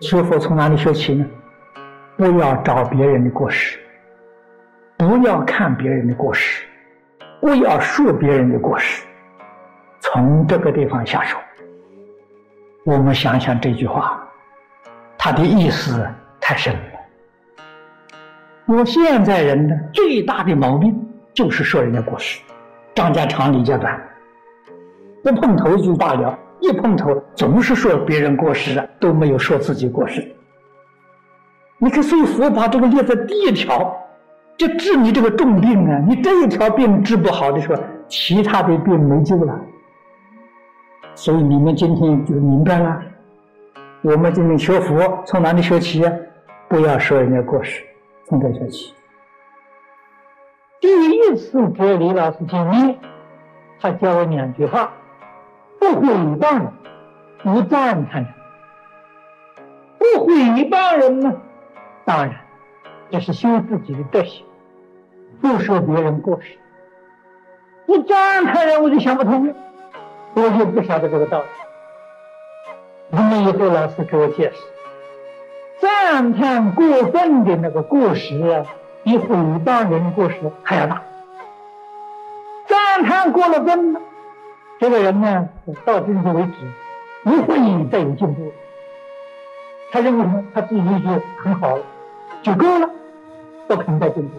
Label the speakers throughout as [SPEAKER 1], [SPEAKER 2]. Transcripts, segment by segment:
[SPEAKER 1] 学佛从哪里学起呢？不要找别人的过失，不要看别人的过失，不要说别人的过失，从这个地方下手。我们想想这句话，它的意思太深了。我现在人呢，最大的毛病就是说人家过失，张家长李家短，不碰头就罢了。一碰头，总是说别人过失了，都没有说自己过失。你看，所以佛把这个列在第一条，就治你这个重病啊！你这一条病治不好的时候，其他的病没救了。所以你们今天就明白了，我们今天学佛从哪里学起？不要说人家过失，从这学起。第一次给李老师见面，他教我两句话。不毁谤人，不赞叹人，不毁谤人呢？当然，这是修自己的德行，不说别人过失。不赞叹人，我就想不通了，我就不晓得这个道理。那么以后老师给我解释，赞叹过分的那个过失啊，比毁谤人过失还要大。赞叹过了分了。这个人呢，到今天为止，不会再有进步。他认为呢，他自己已经很好了，就够了，不肯再进步。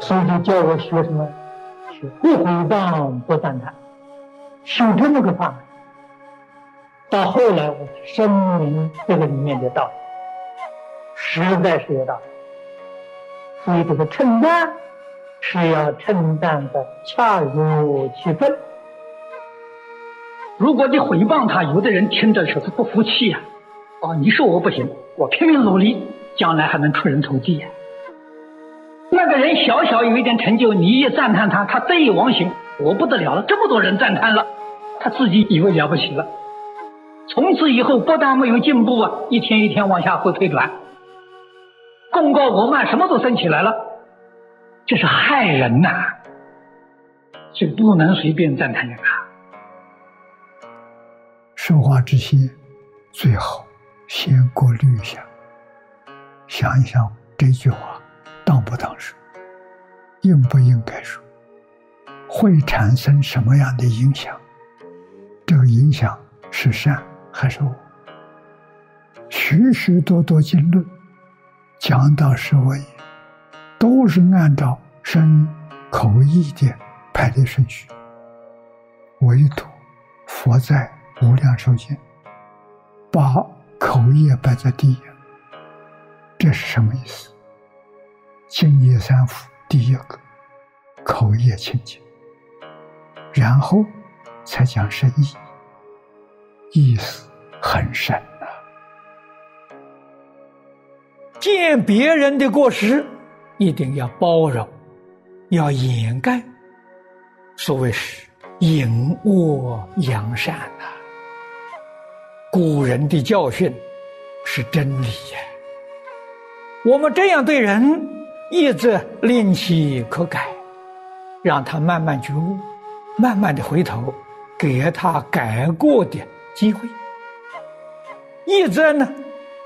[SPEAKER 1] 所以就叫我学什么？学不诽谤，不赞叹，修这么个法门。到后来，我深明这个里面的道理，实在是有道理。所以这个称赞是要称赞的恰如其分。
[SPEAKER 2] 如果你诽谤他，有的人听着就是不服气呀。哦，你说我不行，我拼命努力，将来还能出人头地呀。那个人小小有一点成就，你一赞叹他，他得意忘形，我不得了了，这么多人赞叹了，他自己以为了不起了。从此以后，不但没有进步啊，一天一天往下后退转，功高我慢，什么都升起来了，这是害人呐，所以不能随便赞叹人啊。
[SPEAKER 3] 说话之前，最好先过滤一下，想一想这句话当不当说，应不应该说，会产生什么样的影响？这个影响是善还是恶？许许多多经论讲到是为，都是按照身口意的排列顺序，唯独佛在。无量寿经把口业摆在第一，这是什么意思？净业三福第一个口业清净，然后才讲深意，意思很深呐。
[SPEAKER 1] 见别人的过失，一定要包容，要掩盖，所谓是隐恶扬善呐。古人的教训是真理呀！我们这样对人，一直令其可改，让他慢慢觉悟，慢慢的回头，给他改过的机会；一则呢，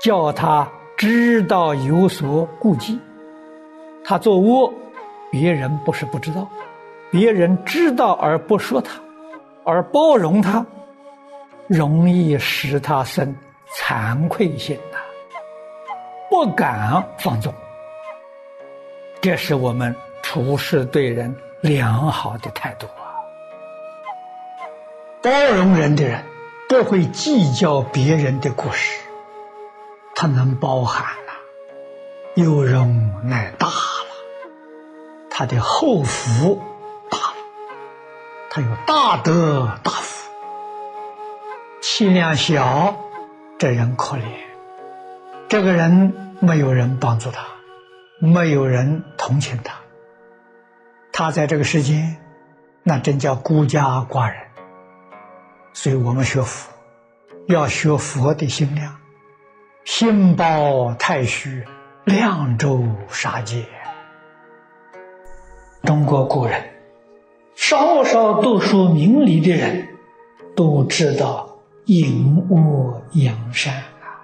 [SPEAKER 1] 叫他知道有所顾忌。他做恶，别人不是不知道，别人知道而不说他，而包容他。容易使他生惭愧心呐，不敢放纵。这是我们处事对人良好的态度啊。包容人的人不会计较别人的过失，他能包含了，有容乃大了，他的后福大了，他有大德大福。气量小，这人可怜。这个人没有人帮助他，没有人同情他。他在这个世间，那真叫孤家寡人。所以我们学佛，要学佛的心量，心包太虚，量周杀戒。中国古人，稍稍读书明理的人，都知道。隐恶扬善啊，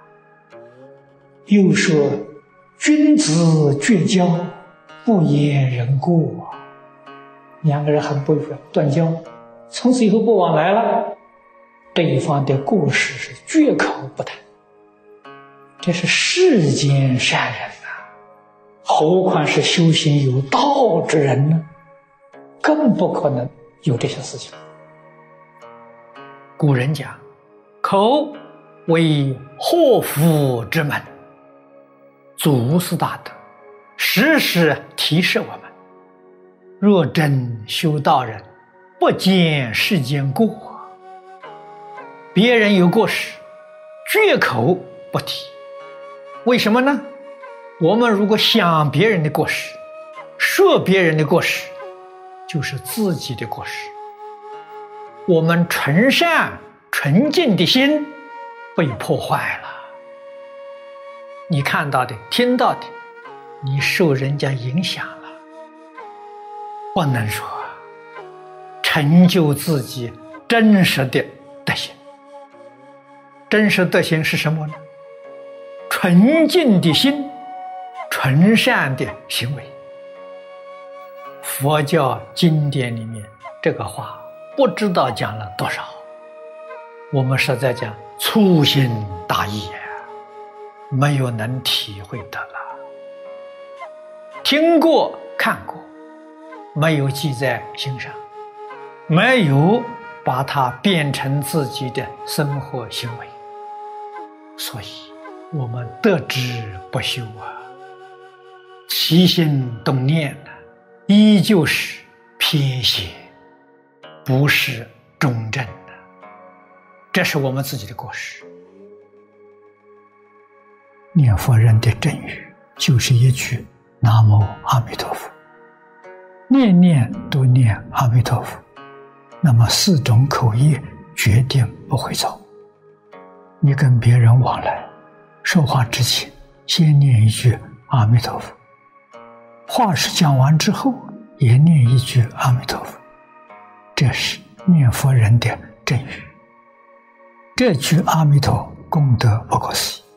[SPEAKER 1] 又说：“君子绝交，不言人过。”两个人很不愉快，断交，从此以后不往来了。对方的故事是绝口不谈，这是世间善人呐，何况是修行有道之人呢？更不可能有这些事情。
[SPEAKER 2] 古人讲：“口为祸福之门。”祖师大德时时提示我们：若真修道人，不见世间过。别人有过失，绝口不提。为什么呢？我们如果想别人的过失，说别人的过失，就是自己的过失。我们纯善纯净的心被破坏了。你看到的、听到的，你受人家影响了，不能说成就自己真实的德行。真实德行是什么呢？纯净的心，纯善的行为。佛教经典里面这个话不知道讲了多少，我们实在讲粗心大意，没有能体会的了。听过看过，没有记在心上，没有把它变成自己的生活行为。所以，我们得之不修啊，起心动念呢，依旧是偏邪，不是中正。这是我们自己的过失。
[SPEAKER 3] 念佛人的正语就是一句“南无阿弥陀佛”，念念都念阿弥陀佛，那么四种口业决定不会走。你跟别人往来，说话之前先念一句阿弥陀佛，话是讲完之后也念一句阿弥陀佛，这是念佛人的正语。这句阿弥陀功德不可思议。